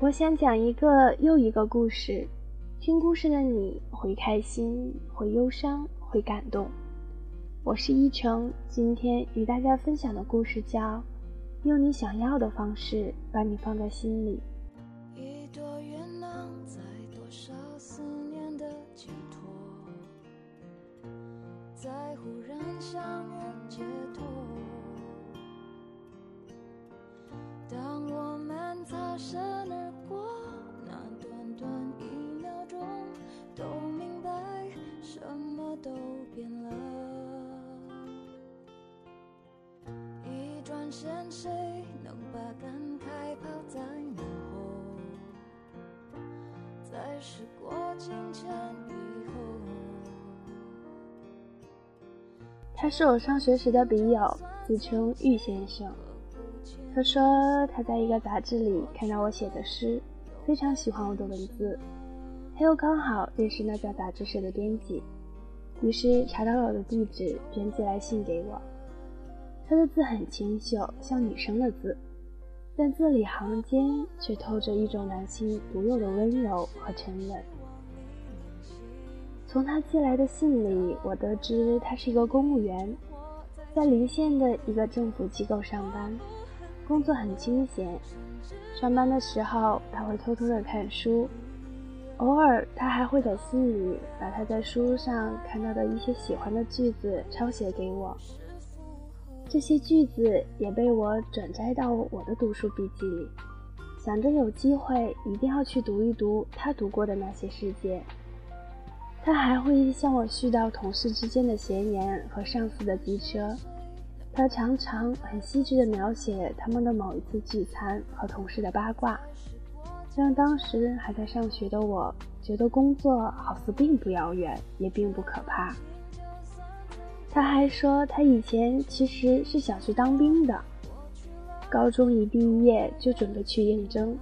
我想讲一个又一个故事，听故事的你会开心，会忧伤，会感动。我是依晨，今天与大家分享的故事叫《用你想要的方式把你放在心里》。一转身，谁能把感慨抛在脑后？在时过境迁以后，他是我上学时的笔友，自称玉先生。他说他在一个杂志里看到我写的诗，非常喜欢我的文字。他又刚好认识那家杂志社的编辑，于是查到了我的地址，便寄来信给我。他的字很清秀，像女生的字，但字里行间却透着一种男性独有的温柔和沉稳。从他寄来的信里，我得知他是一个公务员，在离县的一个政府机构上班。工作很清闲，上班的时候他会偷偷的看书，偶尔他还会在信里把他在书上看到的一些喜欢的句子抄写给我，这些句子也被我转摘到我的读书笔记里，想着有机会一定要去读一读他读过的那些世界。他还会向我絮叨同事之间的闲言和上司的机车。他常常很细致地描写他们的某一次聚餐和同事的八卦，让当时还在上学的我觉得工作好似并不遥远，也并不可怕。他还说，他以前其实是想去当兵的，高中一毕业就准备去应征，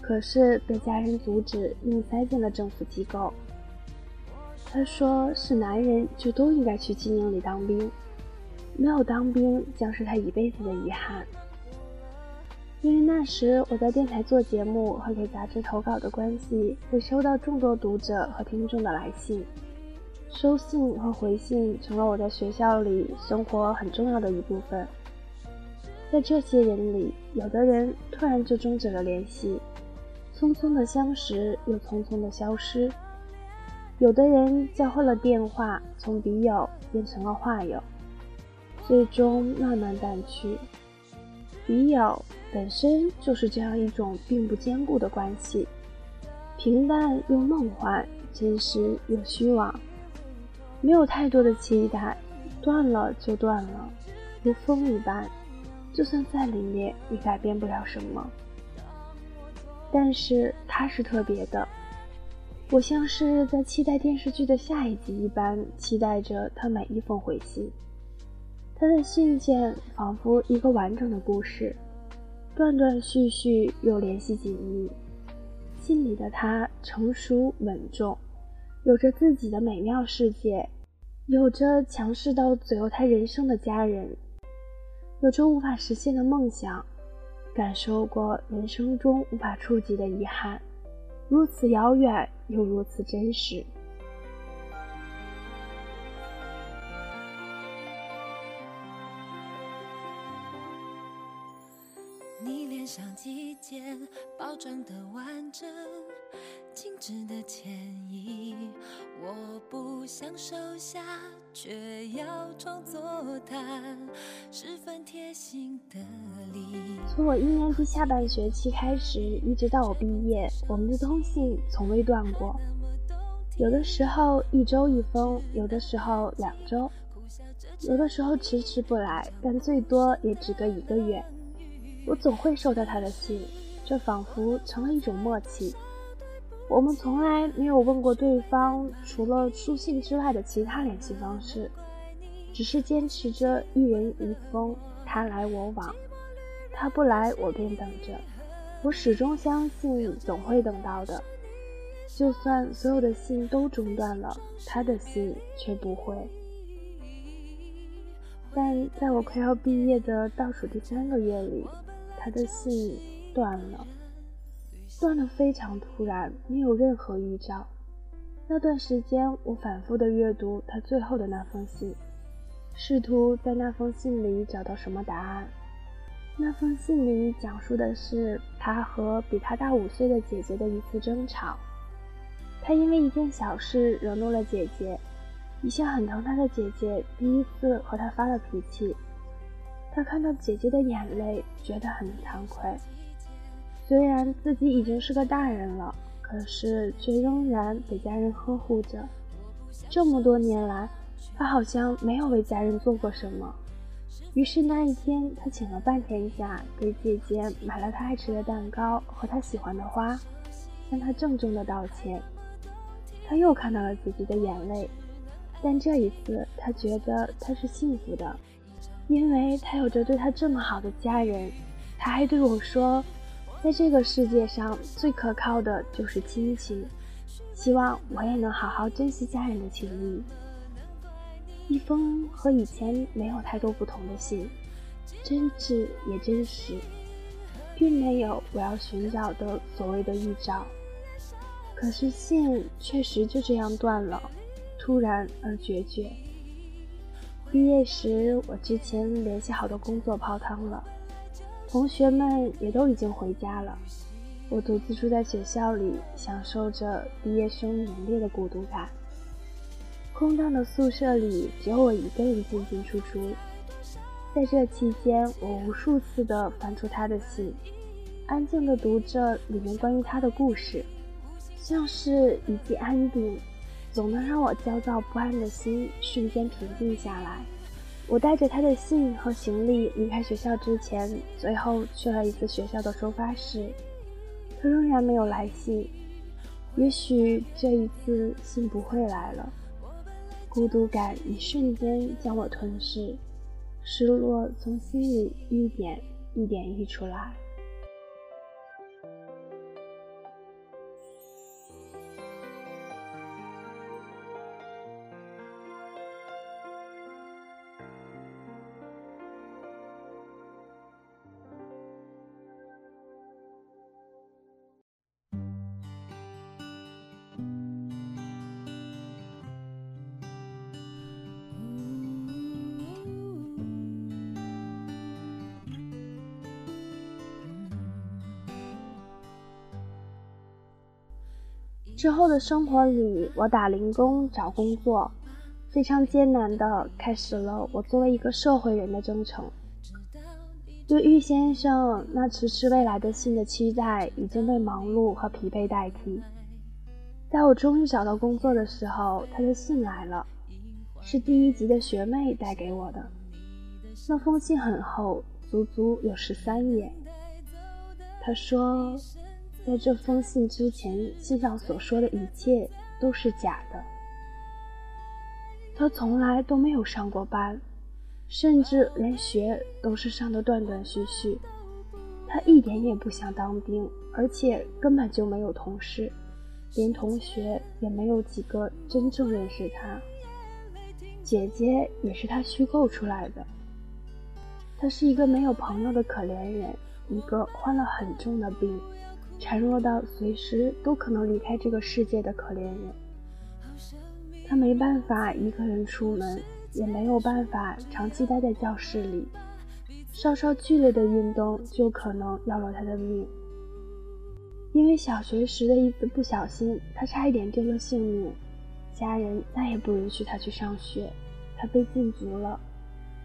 可是被家人阻止，硬塞进了政府机构。他说，是男人就都应该去军营里当兵。没有当兵将是他一辈子的遗憾，因为那时我在电台做节目和给杂志投稿的关系，会收到众多读者和听众的来信，收信和回信成了我在学校里生活很重要的一部分。在这些人里，有的人突然就终止了联系，匆匆的相识又匆匆的消失；有的人交换了电话，从笔友变成了话友。最终慢慢淡去。笔友本身就是这样一种并不坚固的关系，平淡又梦幻，真实又虚妄，没有太多的期待，断了就断了，如风一般，就算再凛冽也改变不了什么。但是他是特别的，我像是在期待电视剧的下一集一般，期待着他每一封回信。他的信件仿佛一个完整的故事，断断续续又联系紧密。信里的他成熟稳重，有着自己的美妙世界，有着强势到左右他人生的家人，有着无法实现的梦想，感受过人生中无法触及的遗憾，如此遥远又如此真实。季节包装的完整，精致的歉意，我不想收下，却要装作他十分贴心的礼。从我一年级下半学期开始，一直到我毕业，我们的通信从未断过。有的时候一周一封，有的时候两周，有的时候迟迟不来，但最多也只隔一个月。我总会收到他的信，这仿佛成了一种默契。我们从来没有问过对方除了书信之外的其他联系方式，只是坚持着一人一封，他来我往，他不来我便等着。我始终相信总会等到的，就算所有的信都中断了，他的信却不会。但在我快要毕业的倒数第三个月里。他的信断了，断得非常突然，没有任何预兆。那段时间，我反复地阅读他最后的那封信，试图在那封信里找到什么答案。那封信里讲述的是他和比他大五岁的姐姐的一次争吵。他因为一件小事惹怒了姐姐，一向很疼他的姐姐第一次和他发了脾气。他看到姐姐的眼泪，觉得很惭愧。虽然自己已经是个大人了，可是却仍然被家人呵护着。这么多年来，他好像没有为家人做过什么。于是那一天，他请了半天假，给姐姐买了她爱吃的蛋糕和她喜欢的花，向她郑重的道歉。他又看到了姐姐的眼泪，但这一次他觉得他是幸福的，因为他有着对他这么好的家人。他还对我说。在这个世界上最可靠的就是亲情，希望我也能好好珍惜家人的情谊。一封和以前没有太多不同的信，真挚也真实，并没有我要寻找的所谓的预兆。可是信确实就这样断了，突然而决绝。毕业时，我之前联系好的工作泡汤了。同学们也都已经回家了，我独自住在学校里，享受着毕业生浓烈的孤独感。空荡的宿舍里，只有我一个人进进出出。在这期间，我无数次的翻出他的信，安静的读着里面关于他的故事，像是一剂安定，总能让我焦躁不安的心瞬间平静下来。我带着他的信和行李离开学校之前，最后去了一次学校的收发室。他仍然没有来信，也许这一次信不会来了。孤独感一瞬间将我吞噬，失落从心里一点一点溢出来。之后的生活里，我打零工找工作，非常艰难地开始了我作为一个社会人的征程。对玉先生那迟迟未来的信的期待，已经被忙碌和疲惫代替。在我终于找到工作的时候，他的信来了，是第一级的学妹带给我的。那封信很厚，足足有十三页。他说。在这封信之前，信上所说的一切都是假的。他从来都没有上过班，甚至连学都是上的断断续续。他一点也不想当兵，而且根本就没有同事，连同学也没有几个真正认识他。姐姐也是他虚构出来的。他是一个没有朋友的可怜人，一个患了很重的病。孱弱到随时都可能离开这个世界的可怜人，他没办法一个人出门，也没有办法长期待在教室里，稍稍剧烈的运动就可能要了他的命。因为小学时的一次不小心，他差一点丢了性命，家人再也不允许他去上学，他被禁足了，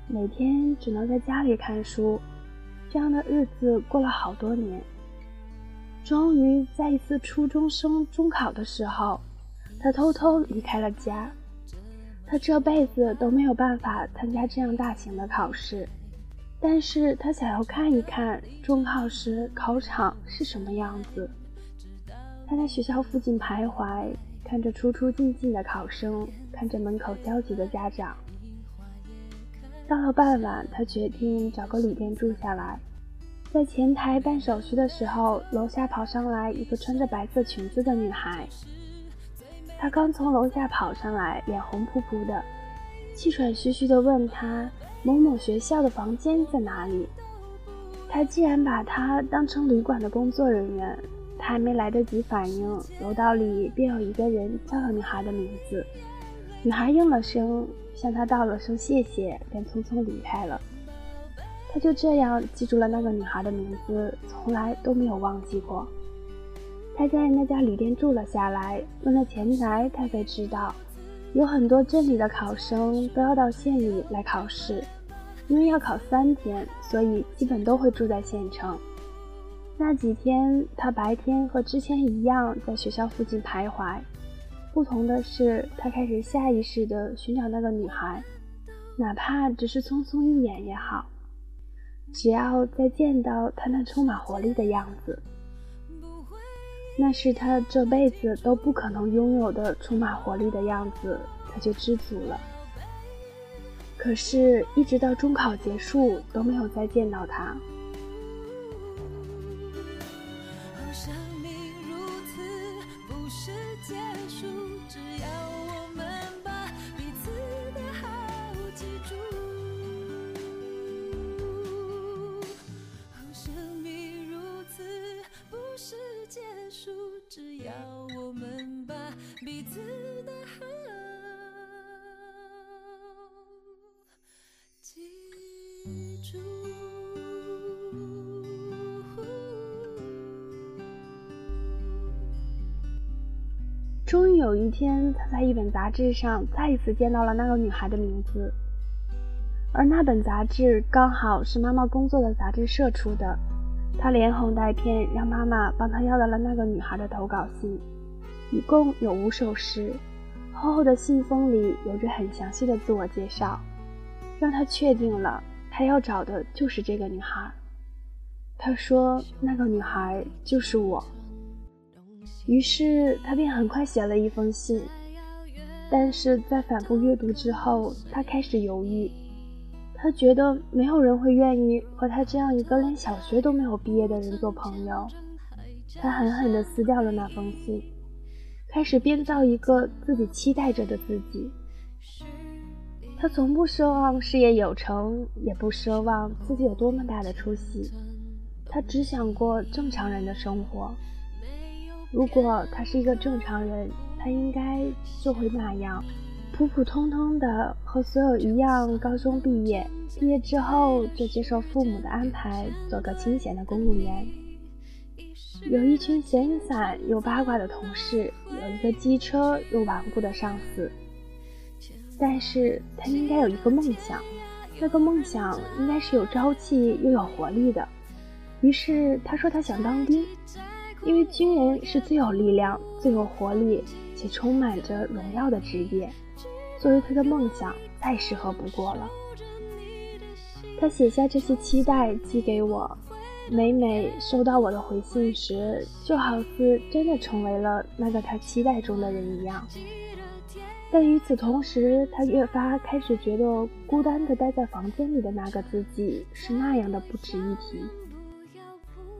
每天只能在家里看书，这样的日子过了好多年。终于在一次初中生中考的时候，他偷偷离开了家。他这辈子都没有办法参加这样大型的考试，但是他想要看一看中考时考场是什么样子。他在学校附近徘徊，看着出出进进的考生，看着门口焦急的家长。到了傍晚，他决定找个旅店住下来。在前台办手续的时候，楼下跑上来一个穿着白色裙子的女孩。她刚从楼下跑上来，脸红扑扑的，气喘吁吁地问他某某学校的房间在哪里。他竟然把她当成旅馆的工作人员，他还没来得及反应，楼道里便有一个人叫了女孩的名字。女孩应了声，向他道了声谢谢，便匆匆离开了。他就这样记住了那个女孩的名字，从来都没有忘记过。他在那家旅店住了下来，问了前台，他才知道，有很多镇里的考生都要到县里来考试，因为要考三天，所以基本都会住在县城。那几天，他白天和之前一样在学校附近徘徊。不同的是，他开始下意识地寻找那个女孩，哪怕只是匆匆一眼也好，只要再见到他那充满活力的样子，那是他这辈子都不可能拥有的充满活力的样子，他就知足了。可是，一直到中考结束，都没有再见到他。终于有一天，他在一本杂志上再一次见到了那个女孩的名字，而那本杂志刚好是妈妈工作的杂志社出的。他连哄带骗，让妈妈帮他要到了那个女孩的投稿信，一共有五首诗，厚厚的信封里有着很详细的自我介绍，让他确定了他要找的就是这个女孩。他说：“那个女孩就是我。”于是他便很快写了一封信，但是在反复阅读之后，他开始犹豫。他觉得没有人会愿意和他这样一个连小学都没有毕业的人做朋友。他狠狠地撕掉了那封信，开始编造一个自己期待着的自己。他从不奢望事业有成，也不奢望自己有多么大的出息，他只想过正常人的生活。如果他是一个正常人，他应该就会那样，普普通通的和所有一样，高中毕业，毕业之后就接受父母的安排，做个清闲的公务员，有一群闲散又八卦的同事，有一个机车又顽固的上司。但是他应该有一个梦想，那个梦想应该是有朝气又有活力的。于是他说他想当兵。因为军人是最有力量、最有活力且充满着荣耀的职业，作为他的梦想，再适合不过了。他写下这些期待寄给我，每每收到我的回信时，就好似真的成为了那个他期待中的人一样。但与此同时，他越发开始觉得孤单的待在房间里的那个自己是那样的不值一提。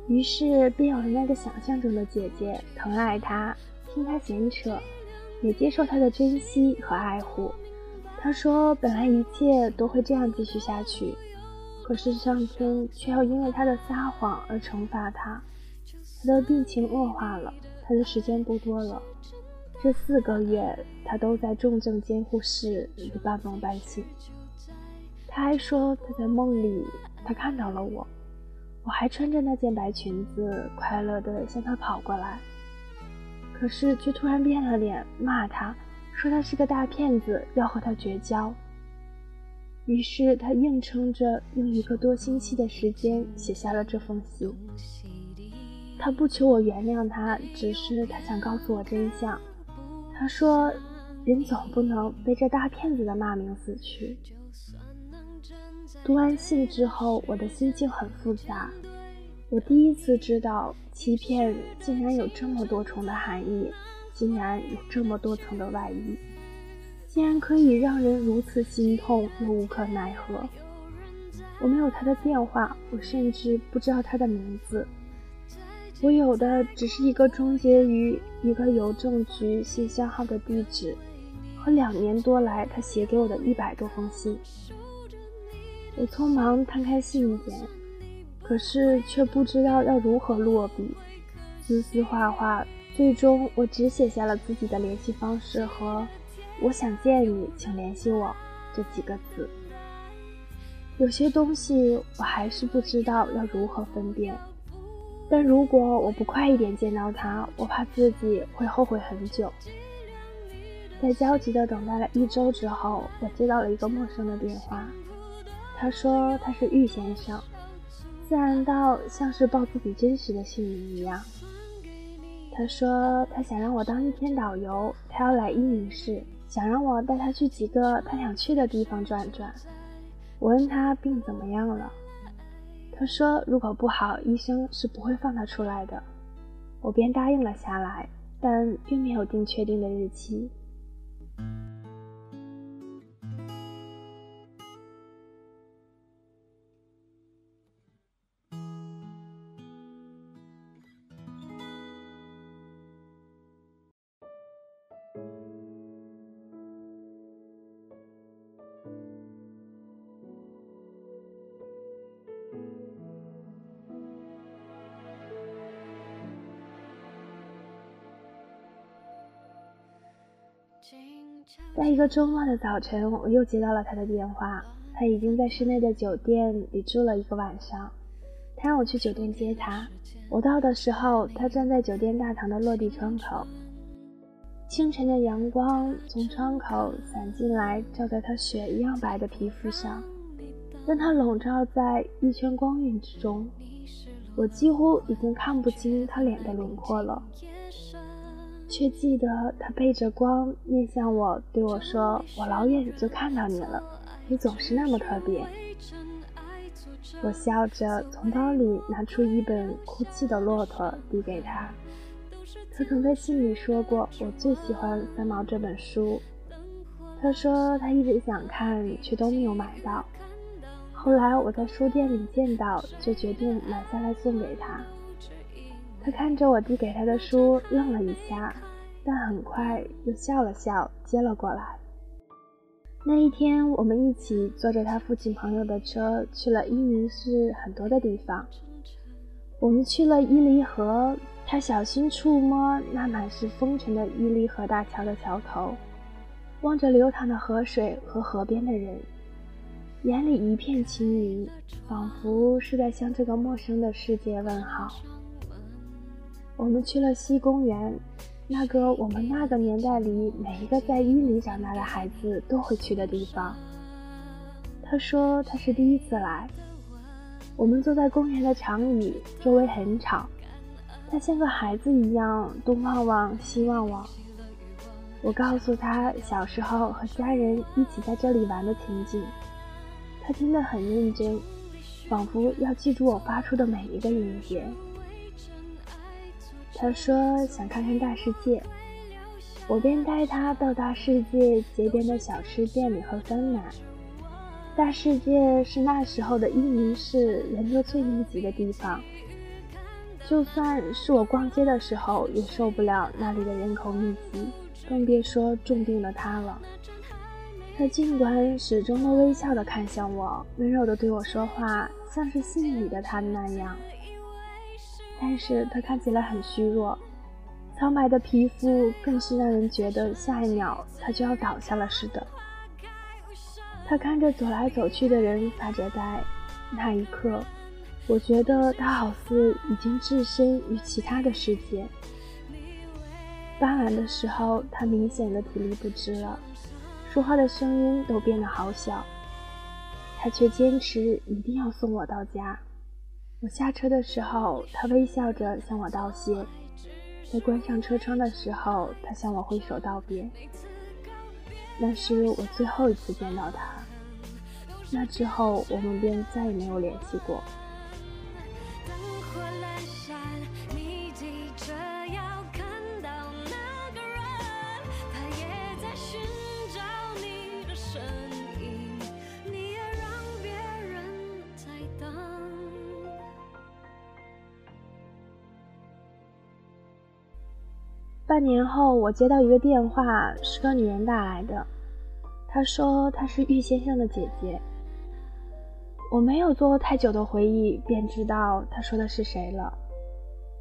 于是，便有了那个想象中的姐姐，疼爱他，听他闲扯，也接受他的珍惜和爱护。他说：“本来一切都会这样继续下去，可是上天却要因为他的撒谎而惩罚他。他的病情恶化了，他的时间不多了。这四个月，他都在重症监护室里半梦半醒。他还说，他在梦里，他看到了我。”我还穿着那件白裙子，快乐地向他跑过来，可是却突然变了脸，骂他说他是个大骗子，要和他绝交。于是他硬撑着，用一个多星期的时间写下了这封信。他不求我原谅他，只是他想告诉我真相。他说：“人总不能被这大骗子的骂名死去。”读完信之后，我的心情很复杂。我第一次知道，欺骗竟然有这么多重的含义，竟然有这么多层的外衣，竟然可以让人如此心痛又无可奈何。我没有他的电话，我甚至不知道他的名字。我有的只是一个终结于一个邮政局信箱号的地址，和两年多来他写给我的一百多封信。我匆忙摊开信件，可是却不知道要如何落笔。丝丝画画，最终我只写下了自己的联系方式和“我想见你，请联系我”这几个字。有些东西我还是不知道要如何分辨，但如果我不快一点见到他，我怕自己会后悔很久。在焦急的等待了一周之后，我接到了一个陌生的电话，他说他是玉先生，自然到像是报自己真实的姓名一样。他说他想让我当一天导游，他要来伊宁市，想让我带他去几个他想去的地方转转。我问他病怎么样了，他说如果不好，医生是不会放他出来的。我便答应了下来，但并没有定确定的日期。在一个周末的早晨，我又接到了他的电话。他已经在市内的酒店里住了一个晚上，他让我去酒店接他。我到的时候，他站在酒店大堂的落地窗口。清晨的阳光从窗口洒进来，照在他雪一样白的皮肤上，让他笼罩在一圈光晕之中。我几乎已经看不清他脸的轮廓了。却记得他背着光面向我，对我说：“我老远就看到你了，你总是那么特别。”我笑着从包里拿出一本《哭泣的骆驼》，递给他。他曾在信里说过，我最喜欢《三毛》这本书。他说他一直想看，却都没有买到。后来我在书店里见到，就决定买下来送给他。他看着我递给他的书，愣了一下，但很快又笑了笑，接了过来。那一天，我们一起坐着他父亲朋友的车，去了伊宁市很多的地方。我们去了伊犁河，他小心触摸那满是风尘的伊犁河大桥的桥头，望着流淌的河水和河边的人，眼里一片清明，仿佛是在向这个陌生的世界问好。我们去了西公园，那个我们那个年代里每一个在伊犁长大的孩子都会去的地方。他说他是第一次来。我们坐在公园的长椅，周围很吵。他像个孩子一样东望望西望望。我告诉他小时候和家人一起在这里玩的情景。他听得很认真，仿佛要记住我发出的每一个音节。他说想看看大世界，我便带他到大世界街边的小吃店里喝酸奶。大世界是那时候的伊宁市人流最密集的地方，就算是我逛街的时候也受不了那里的人口密集，更别说重病的他了。他尽管始终都微笑的看向我，温柔的对我说话，像是信里的他那样。但是他看起来很虚弱，苍白的皮肤更是让人觉得下一秒他就要倒下了似的。他看着走来走去的人发着呆，那一刻，我觉得他好似已经置身于其他的世界。傍晚的时候，他明显的体力不支了，说话的声音都变得好小，他却坚持一定要送我到家。我下车的时候，他微笑着向我道谢；在关上车窗的时候，他向我挥手道别。那是我最后一次见到他。那之后，我们便再也没有联系过。半年后，我接到一个电话，是个女人打来的。她说她是玉先生的姐姐。我没有做太久的回忆，便知道她说的是谁了。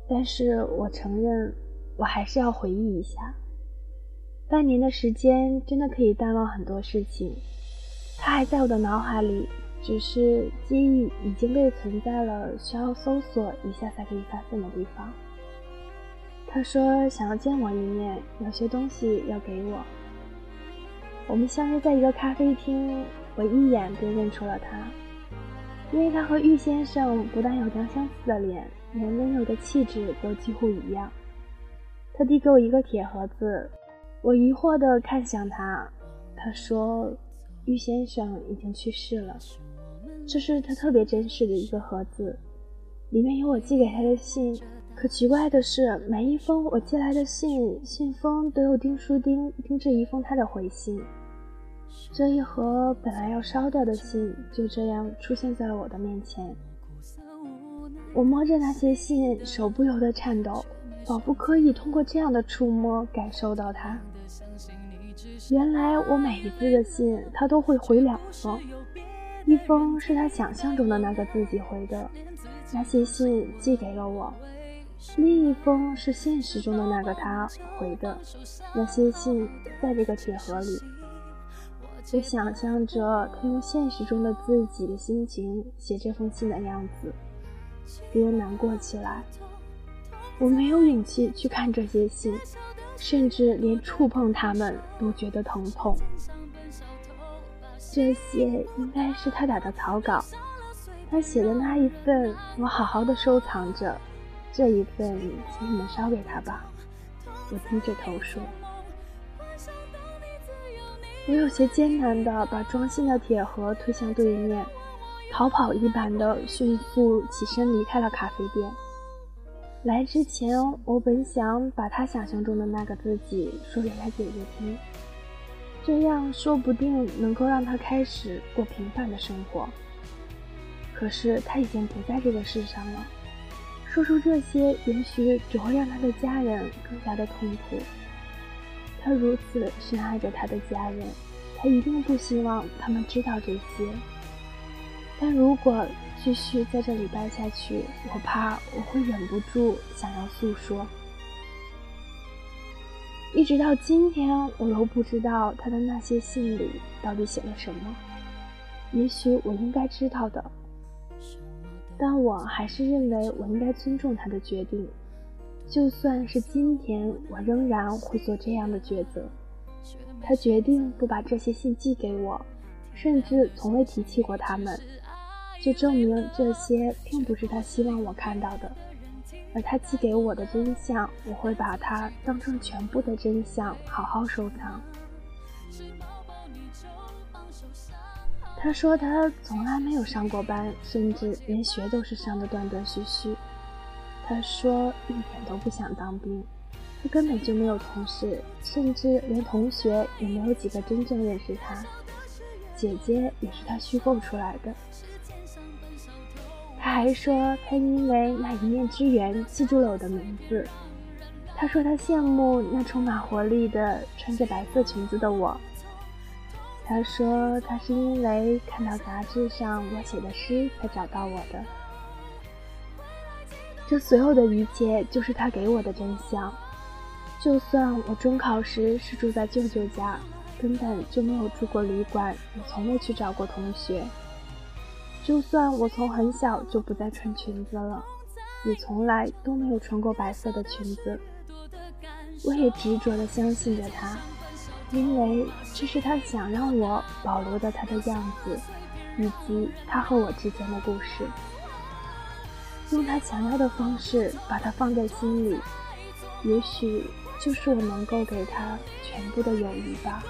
但是我承认，我还是要回忆一下。半年的时间真的可以淡忘很多事情，它还在我的脑海里，只是记忆已经被存在了需要搜索一下才可以发现的地方。他说想要见我一面，有些东西要给我。我们相约在一个咖啡厅，我一眼便认出了他，因为他和玉先生不但有张相似的脸，连温柔的气质都几乎一样。他递给我一个铁盒子，我疑惑地看向他。他说：“玉先生已经去世了。”这是他特别珍视的一个盒子，里面有我寄给他的信。可奇怪的是，每一封我寄来的信，信封都有钉书钉钉着一封他的回信。这一盒本来要烧掉的信，就这样出现在了我的面前。我摸着那些信，手不由得颤抖，仿佛可以通过这样的触摸感受到它。原来我每一次的信，他都会回两封，一封是他想象中的那个自己回的，那些信寄给了我；另一封是现实中的那个他回的，那些信在这个铁盒里。我想象着他用现实中的自己的心情写这封信的样子，便难过起来。我没有勇气去看这些信，甚至连触碰它们都觉得疼痛。这些应该是他打的草稿，他写的那一份我好好的收藏着，这一份请你们烧给他吧。我低着头说。我有些艰难地把装信的铁盒推向对面，逃跑一般的迅速起身离开了咖啡店。来之前，我本想把他想象中的那个自己说给他姐姐听，这样说不定能够让他开始过平凡的生活。可是他已经不在这个世上了，说出这些也许只会让他的家人更加的痛苦。他如此深爱着他的家人，他一定不希望他们知道这些。但如果继续在这里待下去，我怕我会忍不住想要诉说。一直到今天，我都不知道他的那些信里到底写了什么。也许我应该知道的，但我还是认为我应该尊重他的决定。就算是今天，我仍然会做这样的抉择。他决定不把这些信寄给我，甚至从未提起过他们，就证明这些并不是他希望我看到的。而他寄给我的真相，我会把它当成全部的真相，好好收藏。他说他从来没有上过班，甚至连学都是上的断断续续。他说一点都不想当兵，他根本就没有同事，甚至连同学也没有几个真正认识他。姐姐也是他虚构出来的。他还说他因为那一面之缘记住了我的名字。他说他羡慕那充满活力的穿着白色裙子的我。他说他是因为看到杂志上我写的诗才找到我的。这所有的一切就是他给我的真相。就算我中考时是住在舅舅家，根本就没有住过旅馆，也从未去找过同学。就算我从很小就不再穿裙子了，也从来都没有穿过白色的裙子。我也执着地相信着他，因为这是他想让我保留的他的样子，以及他和我之间的故事。用他想要的方式把他放在心里，也许就是我能够给他全部的友谊吧。